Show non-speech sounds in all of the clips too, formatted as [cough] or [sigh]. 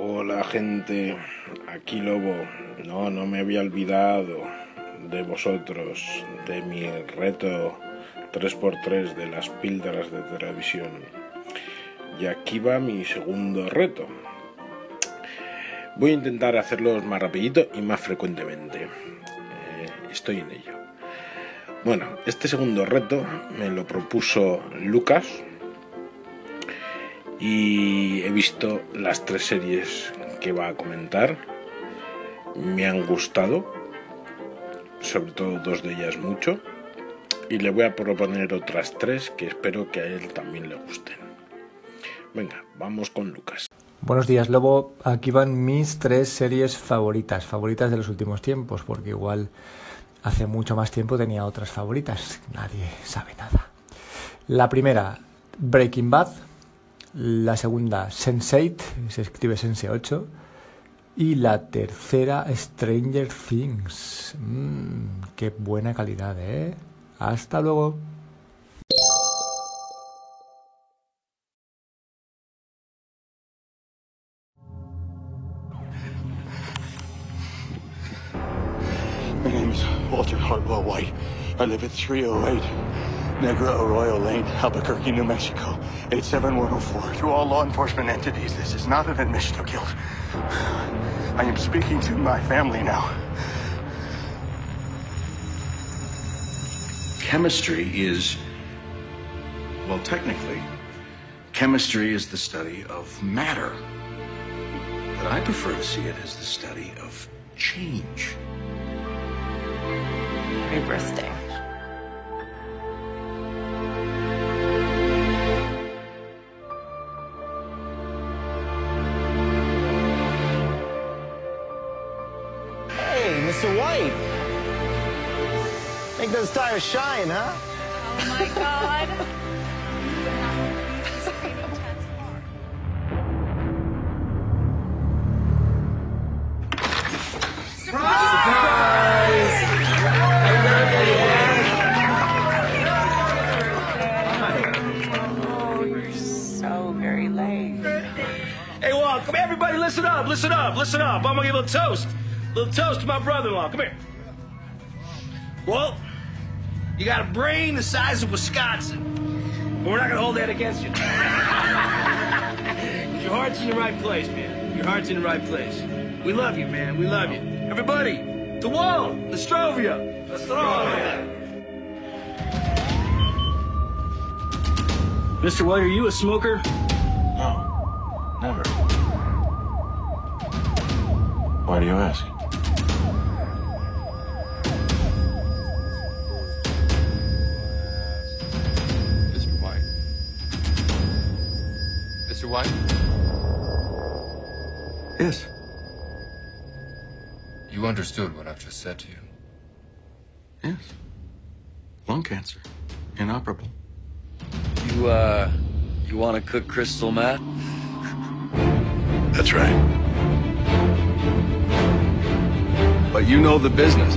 Hola gente, aquí Lobo. No, no me había olvidado de vosotros, de mi reto 3x3 de las píldoras de televisión. Y aquí va mi segundo reto. Voy a intentar hacerlos más rapidito y más frecuentemente. Eh, estoy en ello. Bueno, este segundo reto me lo propuso Lucas y he visto las tres series que va a comentar. Me han gustado, sobre todo dos de ellas mucho, y le voy a proponer otras tres que espero que a él también le gusten. Venga, vamos con Lucas. Buenos días, Lobo. Aquí van mis tres series favoritas, favoritas de los últimos tiempos, porque igual hace mucho más tiempo tenía otras favoritas. Nadie sabe nada. La primera, Breaking Bad. La segunda, Sense8, se escribe Sense 8. Y la tercera, Stranger Things. Mmm, qué buena calidad, ¿eh? Hasta luego. My name is Walter Hartwell White. I live at 308 Negra Arroyo Lane, Albuquerque, New Mexico, 87104. To all law enforcement entities, this is not an admission of guilt. I am speaking to my family now. Chemistry is, well, technically, chemistry is the study of matter. But I prefer to see it as the study of change. Happy birthday. Make shine, huh? Oh my god. Hey, Walt, come everybody, listen up, listen up, listen up. I'm gonna give a toast. A little toast to my brother-in-law. Come here. You got a brain the size of Wisconsin. But we're not gonna hold that against you. [laughs] Your heart's in the right place, man. Your heart's in the right place. We love you, man. We love you. Everybody, to Walt, Nostrovia. Nostrovia. Mr. White, are you a smoker? No, never. Why do you ask? Yes. you understood what I've just said to you. Yes. Lung cancer. Inoperable. You, uh, you want to cook crystal meth? [laughs] That's right. But you know the business.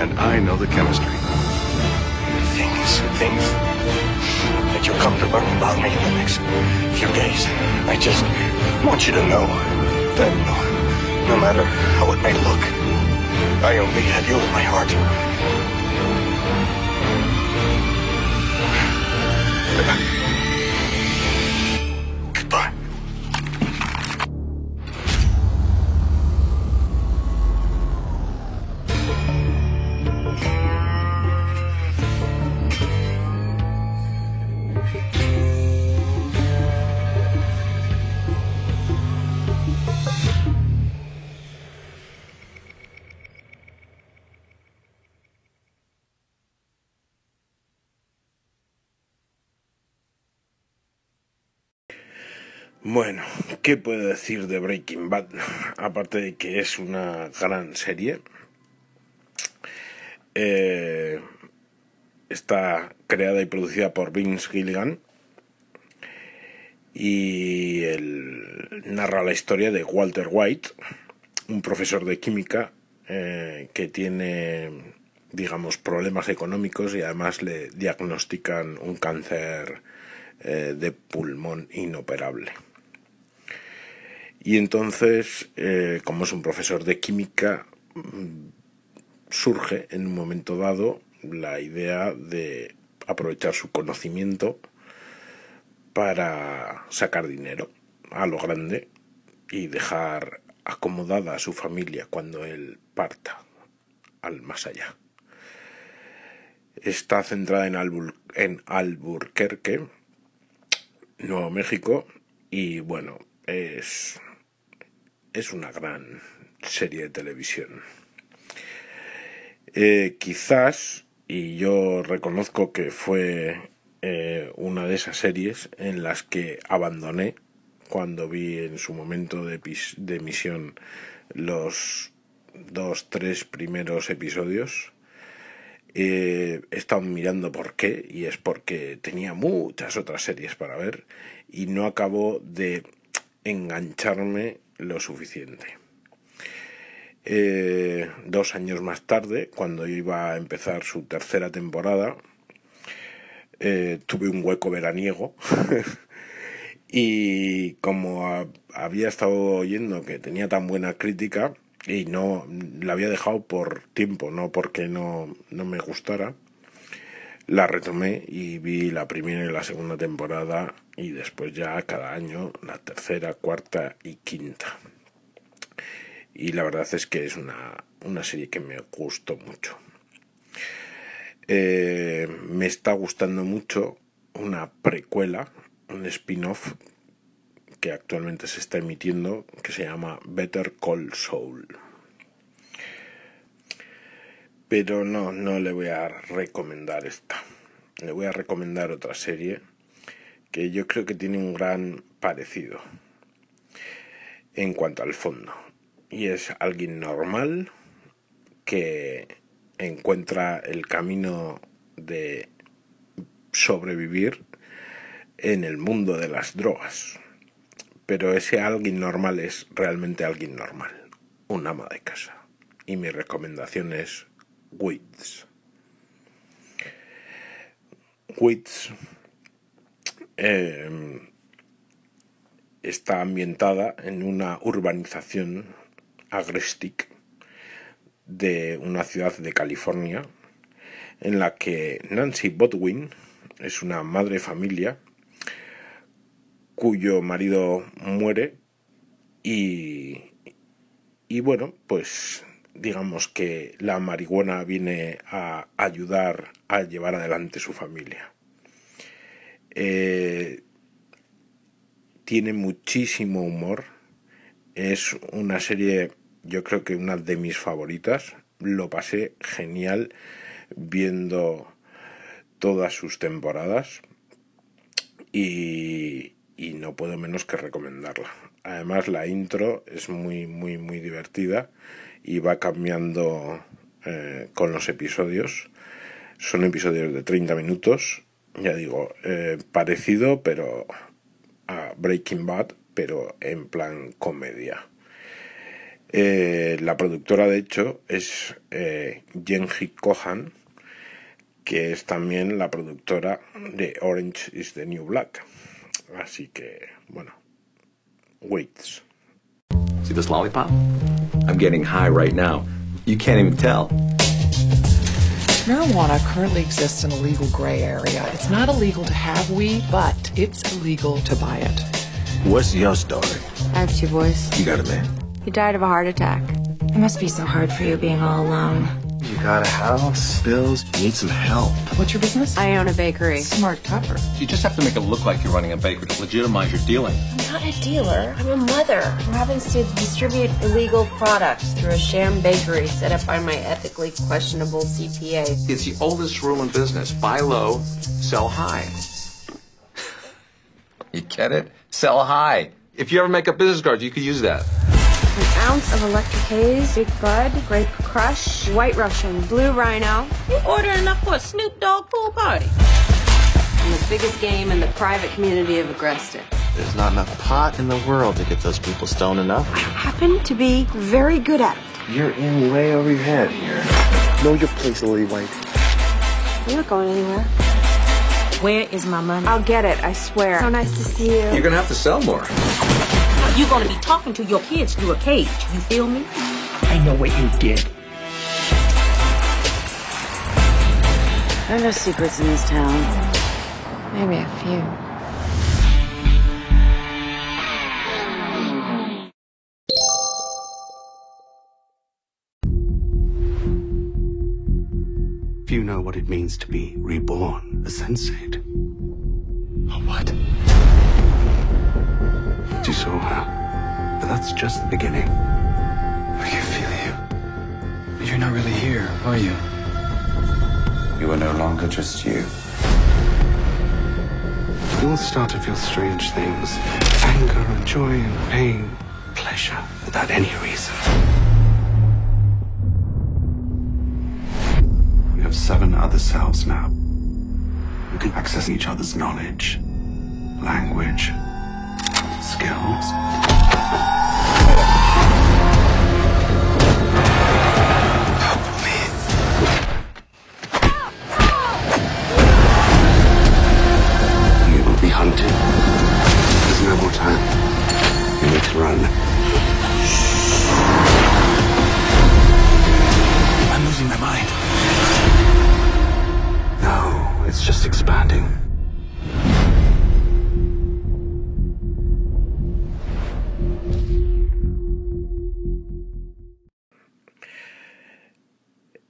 And I know the chemistry. Things, things that you'll come to learn about me in the next few days. I just want you to know that no, matter how it may look, I only have you in my heart. [laughs] Bueno, ¿qué puedo decir de Breaking Bad? Aparte de que es una gran serie. Eh, está creada y producida por Vince Gilligan. Y él narra la historia de Walter White, un profesor de química eh, que tiene, digamos, problemas económicos y además le diagnostican un cáncer eh, de pulmón inoperable. Y entonces, eh, como es un profesor de química, mm, surge en un momento dado la idea de aprovechar su conocimiento para sacar dinero a lo grande y dejar acomodada a su familia cuando él parta al más allá. Está centrada en, Albur en Alburquerque, Nuevo México, y bueno, es, es una gran serie de televisión. Eh, quizás, y yo reconozco que fue eh, una de esas series en las que abandoné cuando vi en su momento de, emisión los dos, tres primeros episodios. Eh, he estado mirando por qué y es porque tenía muchas otras series para ver y no acabó de engancharme lo suficiente. Eh, dos años más tarde, cuando iba a empezar su tercera temporada, eh, tuve un hueco veraniego [laughs] y como había estado oyendo que tenía tan buena crítica y no la había dejado por tiempo, no porque no, no me gustara, la retomé y vi la primera y la segunda temporada y después ya cada año la tercera, cuarta y quinta. Y la verdad es que es una, una serie que me gustó mucho. Eh, me está gustando mucho una precuela, un spin-off que actualmente se está emitiendo que se llama Better Call Saul. Pero no, no le voy a recomendar esta. Le voy a recomendar otra serie que yo creo que tiene un gran parecido en cuanto al fondo. Y es alguien normal que encuentra el camino de sobrevivir en el mundo de las drogas. Pero ese alguien normal es realmente alguien normal, un ama de casa. Y mi recomendación es Wits. Wits eh, está ambientada en una urbanización agrestic de una ciudad de California en la que Nancy Bodwin es una madre familia cuyo marido muere y, y bueno, pues digamos que la marihuana viene a ayudar a llevar adelante su familia. Eh, tiene muchísimo humor. Es una serie, yo creo que una de mis favoritas. Lo pasé genial viendo todas sus temporadas y, y no puedo menos que recomendarla. Además la intro es muy muy muy divertida y va cambiando eh, con los episodios. Son episodios de 30 minutos, ya digo, eh, parecido pero a Breaking Bad, pero en plan comedia. Eh, la productora, de hecho, es Jenji Kohan, que es también la productora de Orange is the New Black. Así que, bueno, waits. See this lollipop? I'm getting high right now. You can't even tell. Marijuana currently exists in a legal gray area. It's not illegal to have weed, but it's illegal to buy it. What's your story? I have two boys. You got a man? He died of a heart attack. It must be so hard for you being all alone. You got a house, bills, need some help. What's your business? I own a bakery. Smart cover. You just have to make it look like you're running a bakery to legitimize your dealing. I'm not a dealer. I'm a mother who happens to distribute illegal products through a sham bakery set up by my ethically questionable CPA. It's the oldest rule in business. Buy low, sell high. [laughs] you get it? Sell high. If you ever make up business cards, you could use that. An ounce of electric haze, big bud, grape crush, white Russian, blue rhino. You order enough for a Snoop Dogg pool party. And the biggest game in the private community of Agresta. There's not enough pot in the world to get those people stoned enough. I happen to be very good at it. You're in way over your head here. Know your place, Lily White. I'm not going anywhere. Where is my money? I'll get it, I swear. So nice to see you. You're gonna have to sell more. You're gonna be talking to your kids through a cage. You feel me? I know what you did. There are no secrets in this town. Maybe a few. Few know what it means to be reborn, a sensate. A what? You saw her. But that's just the beginning. I can feel you. You're not really here, are you? You are no longer just you. You'll start to feel strange things. Anger and joy and pain. Pleasure without any reason. We have seven other selves now. We can access each other's knowledge, language, skills.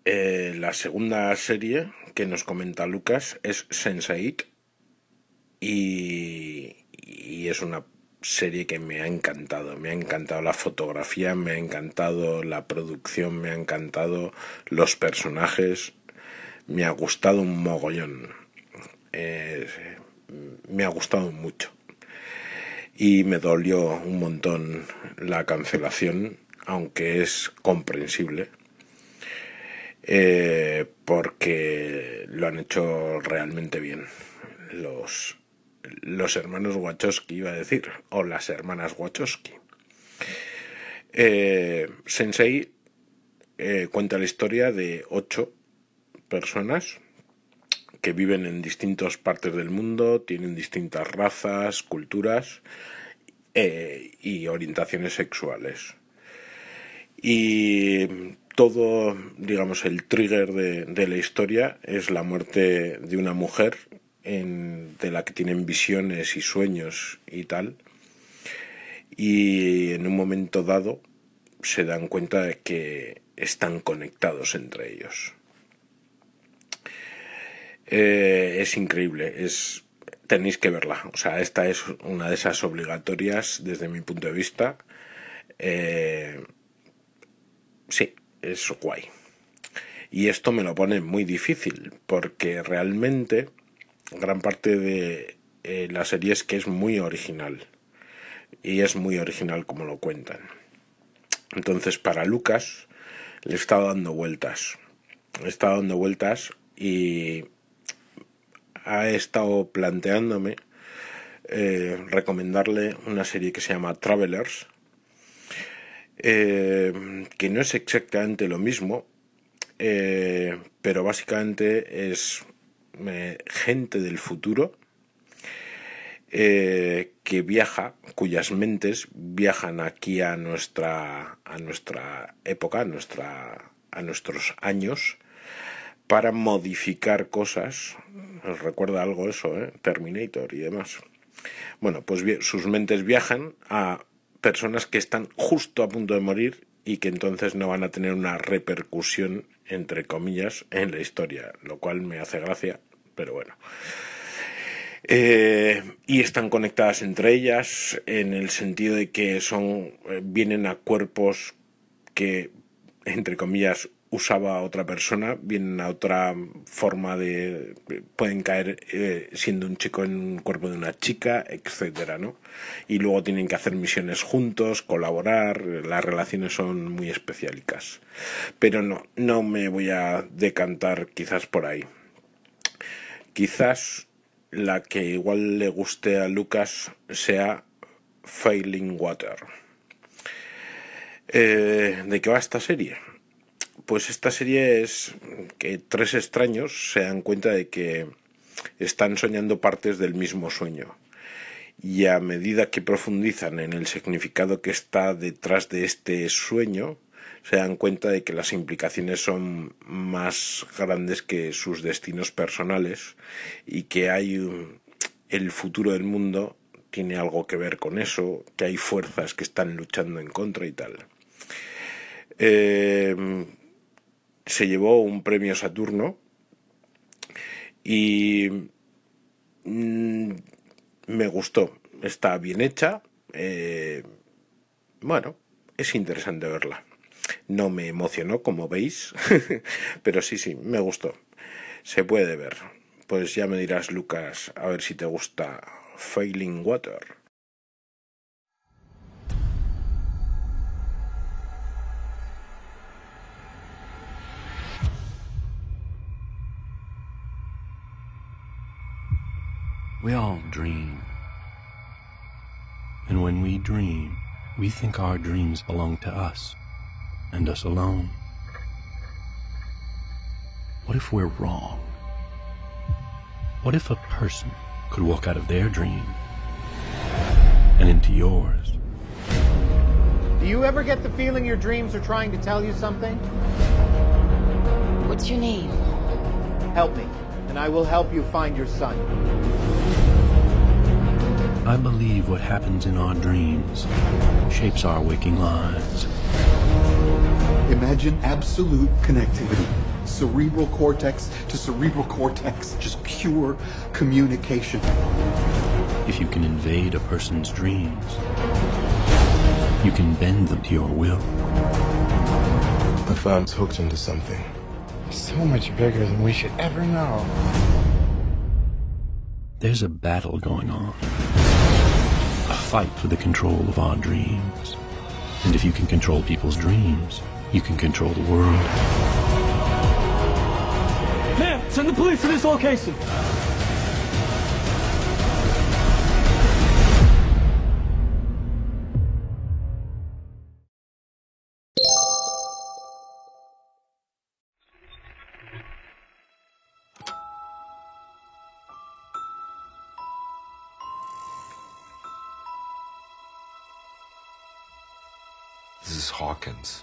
Eh, la segunda serie que nos comenta Lucas es Sense8 y, es una serie que me ha encantado. Me ha encantado la fotografía, me ha encantado la producción, me ha encantado los personajes, me ha gustado un mogollón. Eh, me ha gustado mucho. Y me dolió un montón la cancelación, aunque es comprensible. Eh, porque lo han hecho realmente bien los, los hermanos Wachowski, iba a decir, o las hermanas Wachowski. Eh, Sensei eh, cuenta la historia de ocho personas que viven en distintas partes del mundo, tienen distintas razas, culturas y orientaciones sexuales. Y todo, digamos, el trigger de, de, la historia es la muerte de una mujer de la que tienen visiones y sueños y tal. Y en un momento dado se dan cuenta de que están conectados entre ellos. Eh, es increíble, es tenéis que verla. O sea, esta es una de esas obligatorias desde mi punto de vista. Eh, sí, es guay. Y esto me lo pone muy difícil, porque realmente gran parte de eh, la serie es que es muy original. Y es muy original como lo cuentan. Entonces, para Lucas, le está dando vueltas. Le está dando vueltas y ha estado planteándome eh, recomendarle una serie que se llama Travelers, eh, que no es exactamente lo mismo, eh, pero básicamente es eh, gente del futuro eh, que viaja, cuyas mentes viajan aquí a nuestra, a nuestra época, a, nuestra, a nuestros años, para modificar cosas. ¿Os recuerda algo eso? Terminator y demás. Bueno, pues sus mentes viajan a personas que están justo a punto de morir y que entonces no van a tener una repercusión, entre comillas, en la historia, lo cual me hace gracia, pero bueno. Eh, y están conectadas entre ellas en el sentido de que son vienen a cuerpos que entre comillas usaba otra persona vienen a otra forma de pueden caer eh, siendo un chico en un cuerpo de una chica etcétera no y luego tienen que hacer misiones juntos colaborar las relaciones son muy especiálicas pero no no me voy a decantar quizás por ahí quizás la que igual le guste a Lucas sea Failing Water. Eh, ¿De qué va esta serie? Pues esta serie es que tres extraños se dan cuenta de que están soñando partes del mismo sueño. y a medida que profundizan en el significado que está detrás de este sueño, se dan cuenta de que las implicaciones son más grandes que sus destinos personales y que hay el futuro del mundo tiene algo que ver con eso, que hay fuerzas que están luchando en contra y tal. Eh, se llevó un premio Saturno y mm, me gustó, está bien hecha, eh, bueno, es interesante verla. No me emocionó, como veis, [laughs] pero sí, sí, me gustó. Se puede ver. Pues ya me dirás, Lucas, a ver si te gusta Failing Water. We all dream. And when we dream, we think our dreams belong to us, and us alone. What if we're wrong? What if a person could walk out of their dream and into yours? Do you ever get the feeling your dreams are trying to tell you something? What's your name? Help me, and I will help you find your son. I believe what happens in our dreams shapes our waking lives. Imagine absolute connectivity. Cerebral cortex to cerebral cortex. Just pure communication. If you can invade a person's dreams, you can bend them to your will. I found hooked into something so much bigger than we should ever know. There's a battle going on. A fight for the control of our dreams. And if you can control people's dreams, you can control the world. Ma'am, send the police to this location. Hawkins.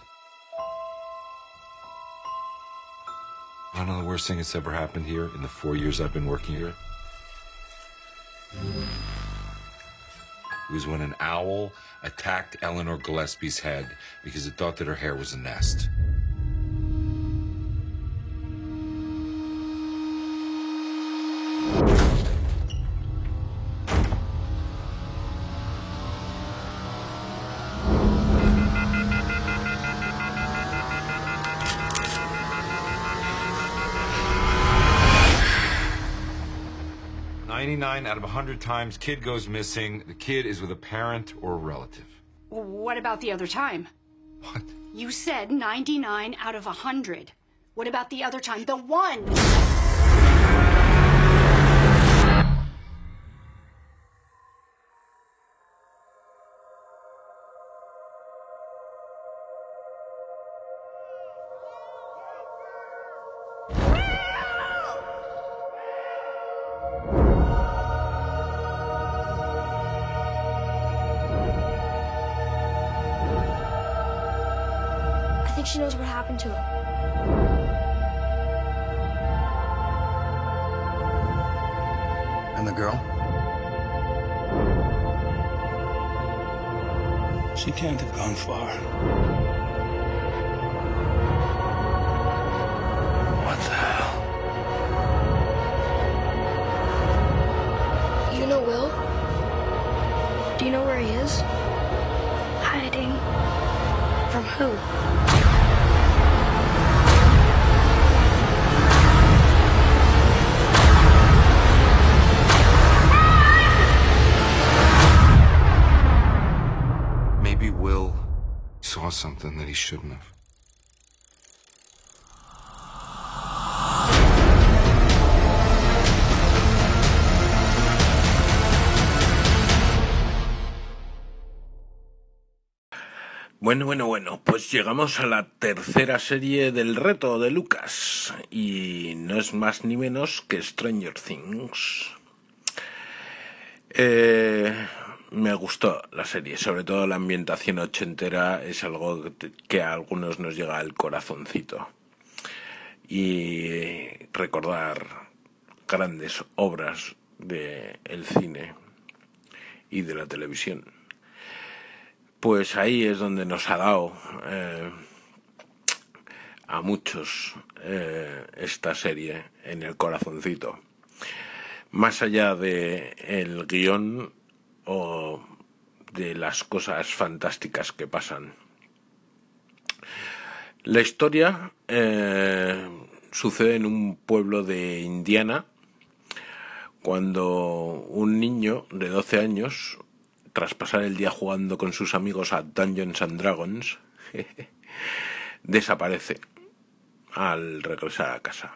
I don't know the worst thing that's ever happened here in the four years I've been working here. It was when an owl attacked Eleanor Gillespie's head because it thought that her hair was a nest. Out of a hundred times, kid goes missing. The kid is with a parent or a relative. What about the other time? What? You said 99 out of a 100. What about the other time? The one! She knows what happened to him. And the girl? She can't have gone far. What the hell? You know Will? Do you know where he is? Hiding. From who? Will saw something that he shouldn't have. Bueno, bueno, bueno, pues llegamos a la tercera serie del reto de Lucas y no es más ni menos que Stranger Things. Eh, me gustó la serie, sobre todo la ambientación ochentera es algo que a algunos nos llega al corazoncito. Y recordar grandes obras del cine y de la televisión. Pues ahí es donde nos ha dado eh, a muchos eh, esta serie en el corazoncito. Más allá de el guion o de las cosas fantásticas que pasan. La historia eh, sucede en un pueblo de Indiana cuando un niño de 12 años, tras pasar el día jugando con sus amigos a Dungeons and Dragons, [laughs] desaparece al regresar a casa.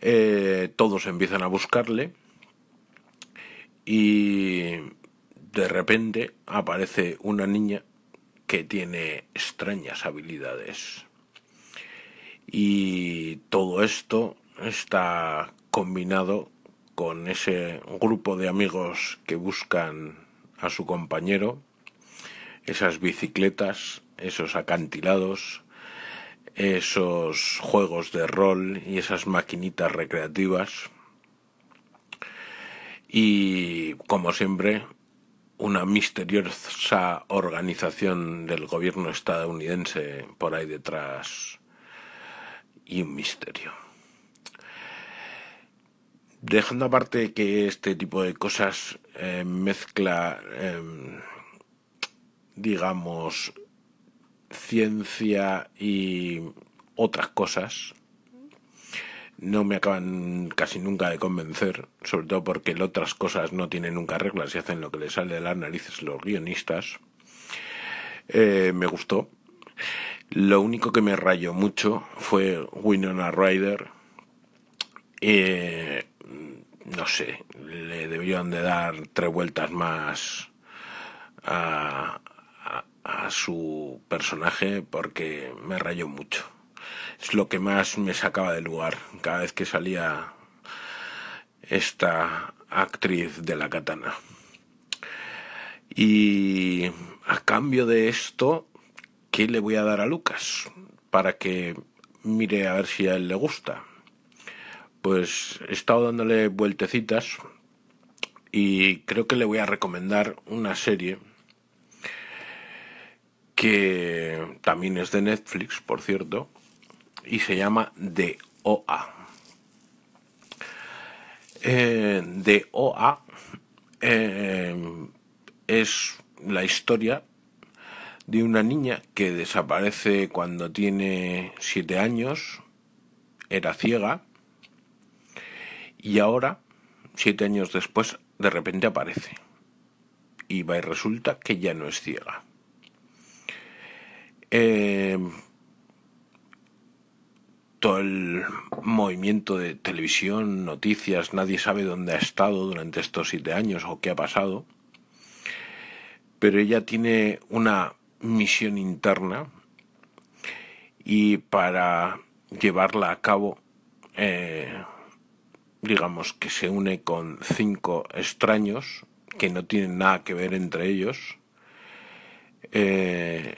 Eh, todos empiezan a buscarle y de repente aparece una niña que tiene extrañas habilidades. Y todo esto está combinado con ese grupo de amigos que buscan a su compañero, esas bicicletas, esos acantilados, esos juegos de rol y esas maquinitas recreativas. Y como siempre, una misteriosa organización del gobierno estadounidense por ahí detrás y un misterio. Dejando aparte que este tipo de cosas eh, mezcla, em, digamos, ciencia y otras cosas, no me acaban casi nunca de convencer, sobre todo porque otras cosas no tienen nunca reglas y hacen lo que les sale de las narices los guionistas. Eh, me gustó. Lo único que me rayó mucho fue Winona Ryder. Eh, no sé, le debieron de dar tres vueltas más a, su personaje porque me rayó mucho. Es lo que más me sacaba del lugar cada vez que salía esta actriz de la katana. Y a cambio de esto, ¿qué le voy a dar a Lucas? Para que mire a ver si a él le gusta pues he estado dándole vueltecitas y creo que le voy a recomendar una serie que también es de Netflix, por cierto, y se llama The OA. Eh, The OA eh, es la historia de una niña que desaparece cuando tiene siete años, era ciega, y ahora, siete años después, de repente aparece. Y va y resulta que ya no es ciega. Eh, todo el movimiento de televisión, noticias, nadie sabe dónde ha estado durante estos siete años o qué ha pasado. Pero ella tiene una misión interna y para llevarla a cabo eh, digamos que se une con cinco extraños que no tienen nada que ver entre ellos eh,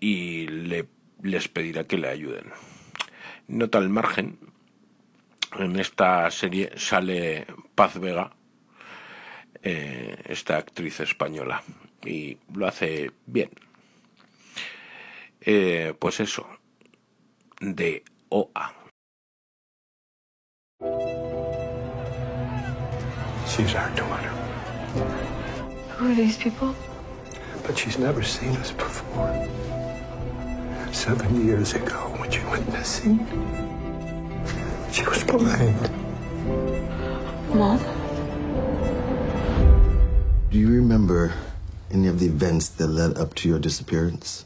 y le, les pedirá que le ayuden. Nota al margen, en esta serie sale Paz Vega, eh, esta actriz española, y lo hace bien. Eh, pues eso, de OA. She's our daughter. Who are these people? But she's never seen us before. Seven years ago, when she went missing, she was blind. Mom? Do you remember any of the events that led up to your disappearance?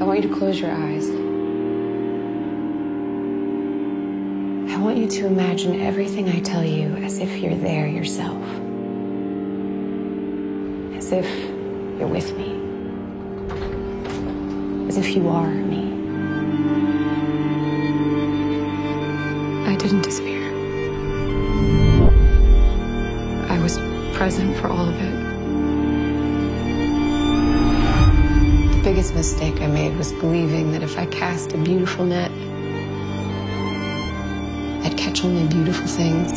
I want you to close your eyes. I want you to imagine everything I tell you as if you're there yourself. As if you're with me. As if you are me. I didn't disappear. I was present for all of it. The biggest mistake I made was believing that if I cast a beautiful net, I'd catch only beautiful things.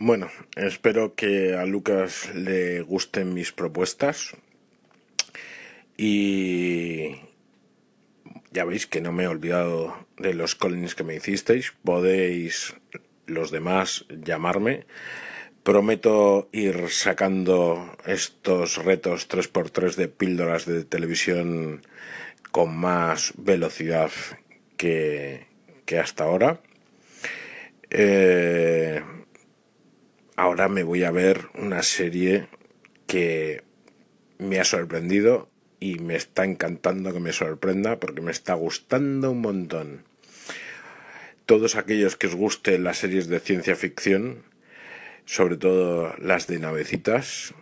Bueno, espero que a Lucas le gusten mis propuestas. Y ya veis que no me he olvidado de los callings que me hicisteis. Podéis los demás llamarme. Prometo ir sacando estos retos 3x3 de píldoras de televisión con más velocidad que, que hasta ahora. Eh, ahora me voy a ver una serie que me ha sorprendido y me está encantando que me sorprenda porque me está gustando un montón. Todos aquellos que os gusten las series de ciencia ficción, sobre todo las de navecitas,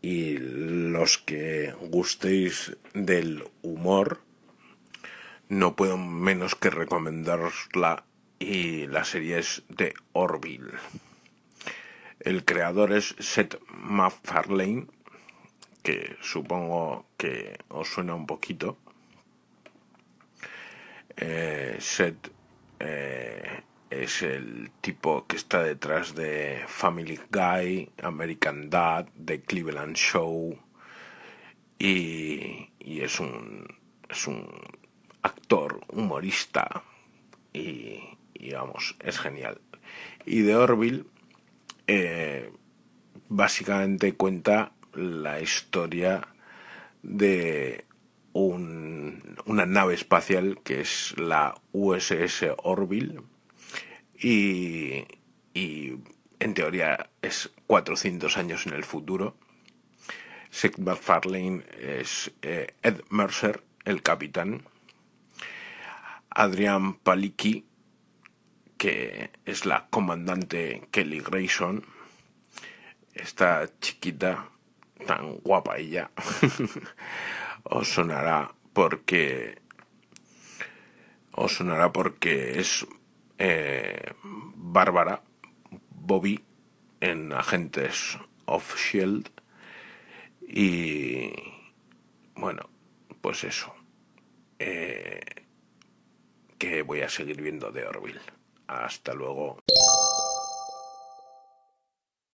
y los que gustéis del humor, no puedo menos que recomendarosla y la serie es de Orville. El creador es Seth MacFarlane, que supongo que os suena un poquito. Eh, Seth eh, es el tipo que está detrás de Family Guy, American Dad, The Cleveland Show y, y es un es un actor humorista y, y vamos es genial y de Orville eh, básicamente cuenta la historia de un, una nave espacial que es la USS Orville y, y en teoría es 400 años en el futuro. Seth MacFarlane es eh, Ed Mercer, el capitán. Adrian Palicki, que es la comandante Kelly Grayson. Esta chiquita, tan guapa ella, [laughs] os sonará porque os sonará porque es eh, Bárbara Bobby en Agentes of Shield y bueno pues eso eh, que voy a seguir viendo de Orville hasta luego